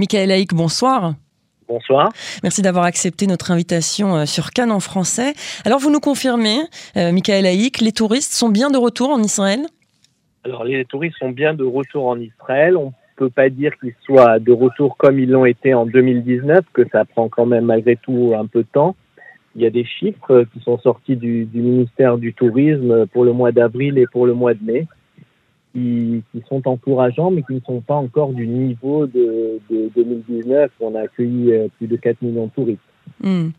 Michael Haïk, bonsoir. Bonsoir. Merci d'avoir accepté notre invitation euh, sur Cannes en français. Alors, vous nous confirmez, euh, Michael Haïk, les touristes sont bien de retour en Israël? Alors, les touristes sont bien de retour en Israël. On ne peut pas dire qu'ils soient de retour comme ils l'ont été en 2019, que ça prend quand même malgré tout un peu de temps. Il y a des chiffres qui sont sortis du, du ministère du Tourisme pour le mois d'avril et pour le mois de mai qui, sont encourageants, mais qui ne sont pas encore du niveau de, de 2019 où on a accueilli euh, plus de 4 millions de touristes. Hmm.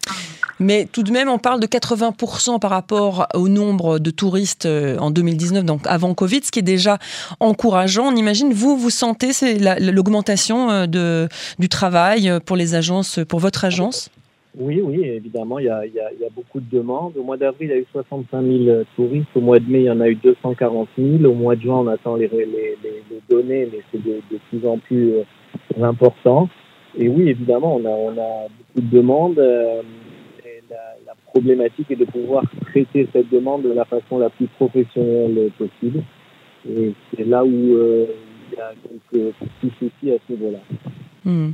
Mais tout de même, on parle de 80% par rapport au nombre de touristes euh, en 2019, donc avant Covid, ce qui est déjà encourageant. On imagine, vous, vous sentez l'augmentation euh, de, du travail pour les agences, pour votre agence? Oui, oui, évidemment, il y a, il y a, il y a beaucoup de demandes. Au mois d'avril, il y a eu 65 000 touristes. Au mois de mai, il y en a eu 240 000. Au mois de juin, on attend les, les, les, les données, mais c'est de, de, plus en plus euh, important. Et oui, évidemment, on a, on a beaucoup de demandes. Euh, et la, la, problématique est de pouvoir traiter cette demande de la façon la plus professionnelle possible. Et c'est là où euh, il y a quelques petits soucis à ce niveau-là. Mmh.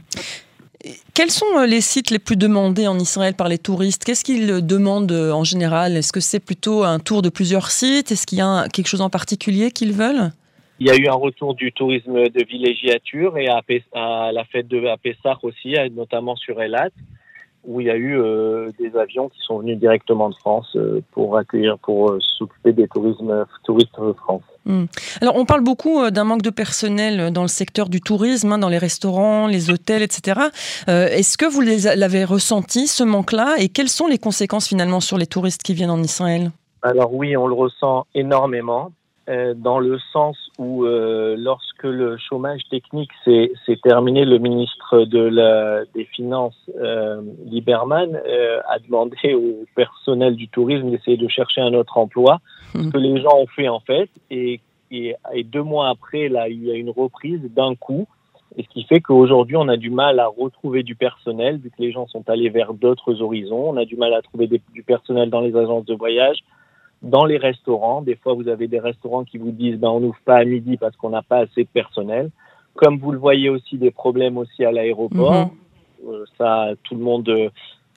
Quels sont euh, les sites les plus demandés en Israël par les touristes? Qu'est-ce qu'ils demandent euh, en général? Est-ce que c'est plutôt un tour de plusieurs sites? Est-ce qu'il y a quelque chose en particulier qu'ils veulent? Il y a eu un retour du tourisme de villégiature et à, la fête de à aussi, notamment sur Elat, où il y a eu euh, des avions qui sont venus directement de France pour accueillir, pour euh, s'occuper des touristes de France. Mmh. Alors, on parle beaucoup euh, d'un manque de personnel dans le secteur du tourisme, hein, dans les restaurants, les hôtels, etc. Euh, Est-ce que vous l'avez ressenti, ce manque-là Et quelles sont les conséquences finalement sur les touristes qui viennent en Israël? Alors oui, on le ressent énormément. Euh, dans le sens où euh, lorsque le chômage technique s'est terminé, le ministre de la, des Finances, euh, Lieberman, euh, a demandé au personnel du tourisme d'essayer de chercher un autre emploi, ce que les gens ont fait en fait, et, et, et, deux mois après, là, il y a une reprise d'un coup, et ce qui fait qu'aujourd'hui, on a du mal à retrouver du personnel, vu que les gens sont allés vers d'autres horizons, on a du mal à trouver des, du personnel dans les agences de voyage, dans les restaurants. Des fois, vous avez des restaurants qui vous disent ben, on n'ouvre pas à midi parce qu'on n'a pas assez de personnel. Comme vous le voyez aussi, des problèmes aussi à l'aéroport. -hmm. euh, ça, tout le monde,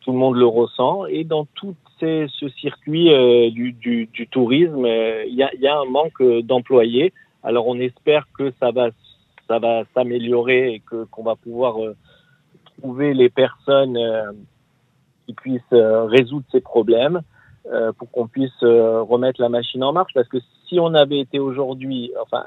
tout le monde le ressent. Et dans tout ces, ce circuit euh, du, du, du, tourisme, euh, il y, a, y, a, un manque d'employés. Alors, on espère que ça va, ça va s'améliorer et que qu'on va pouvoir euh, trouver les personnes euh, qui puissent résoudre ces problèmes. Euh, pour qu'on puisse euh, remettre la machine en marche. Parce que si on avait été aujourd'hui, enfin,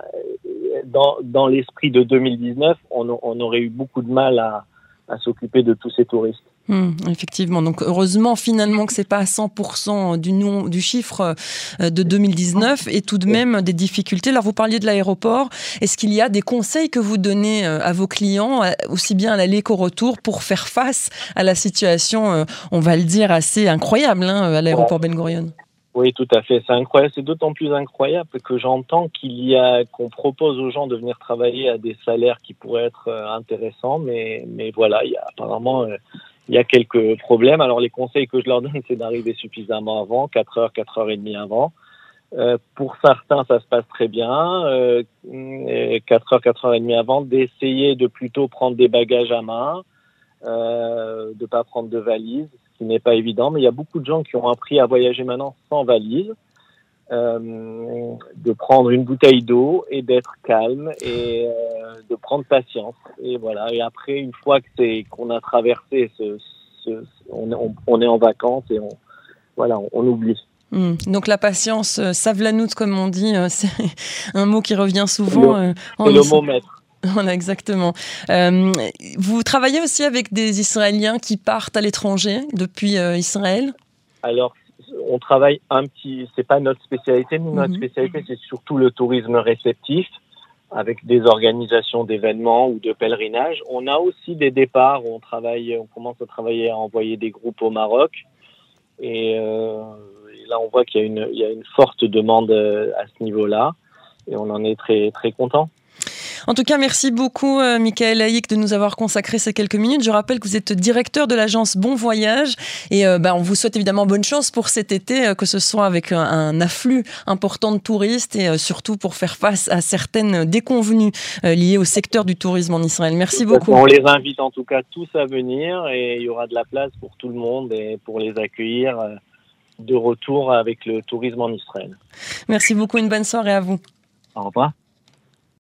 dans, dans l'esprit de 2019, on, on, aurait eu beaucoup de mal à, à s'occuper de tous ces touristes. Mmh, effectivement, donc heureusement finalement que c'est pas à 100% du, nom, du chiffre euh, de 2019 et tout de même des difficultés. Alors vous parliez de l'aéroport, est-ce qu'il y a des conseils que vous donnez à vos clients, aussi bien à l'aller qu'au retour, pour faire face à la situation, on va le dire, assez incroyable hein, à l'aéroport Ben Gurion? Oui, tout à fait. C'est incroyable. C'est d'autant plus incroyable que j'entends qu'il y a qu'on propose aux gens de venir travailler à des salaires qui pourraient être intéressants, mais mais voilà, il y a apparemment euh, il y a quelques problèmes. Alors les conseils que je leur donne, c'est d'arriver suffisamment avant, 4 heures, 4 heures et demie avant. Euh, pour certains, ça se passe très bien. Euh, 4 heures, 4 heures et demie avant, d'essayer de plutôt prendre des bagages à main, euh, de pas prendre de valise, ce qui n'est pas évident. Mais il y a beaucoup de gens qui ont appris à voyager maintenant sans valise. Euh, de prendre une bouteille d'eau et d'être calme et euh, de prendre patience et voilà et après une fois que c'est qu'on a traversé ce, ce on, on, on, est en vacances et on voilà on, on oublie Mmh. Donc la patience, euh, savlanout comme on dit, euh, c'est un mot qui revient souvent. Le, le mot maître. Voilà, exactement. Euh, vous travaillez aussi avec des Israéliens qui partent à l'étranger depuis euh, Israël? Alors, on travaille un petit, c'est pas notre spécialité, mais notre mmh. spécialité, c'est surtout le tourisme réceptif avec des organisations d'événements ou de pèlerinages. On a aussi des départs où on travaille, on commence à travailler à envoyer des groupes au Maroc. Et, euh, et là, on voit qu'il y a une, il y a une forte demande à ce niveau-là. Et on en est très, très content. En tout cas, merci beaucoup, euh, Michael Haïk, de nous avoir consacré ces quelques minutes. Je rappelle que vous êtes directeur de l'agence Bon Voyage et euh, bah, on vous souhaite évidemment bonne chance pour cet été, euh, que ce soit avec un, afflux important de touristes et surtout pour faire face à certaines déconvenues liées au secteur du tourisme en Israël. Merci beaucoup. On les invite en tout cas tous à venir et il y aura de la place pour tout le monde et pour les accueillir de retour avec le tourisme en Israël. Merci beaucoup, une bonne soirée à vous. Au revoir.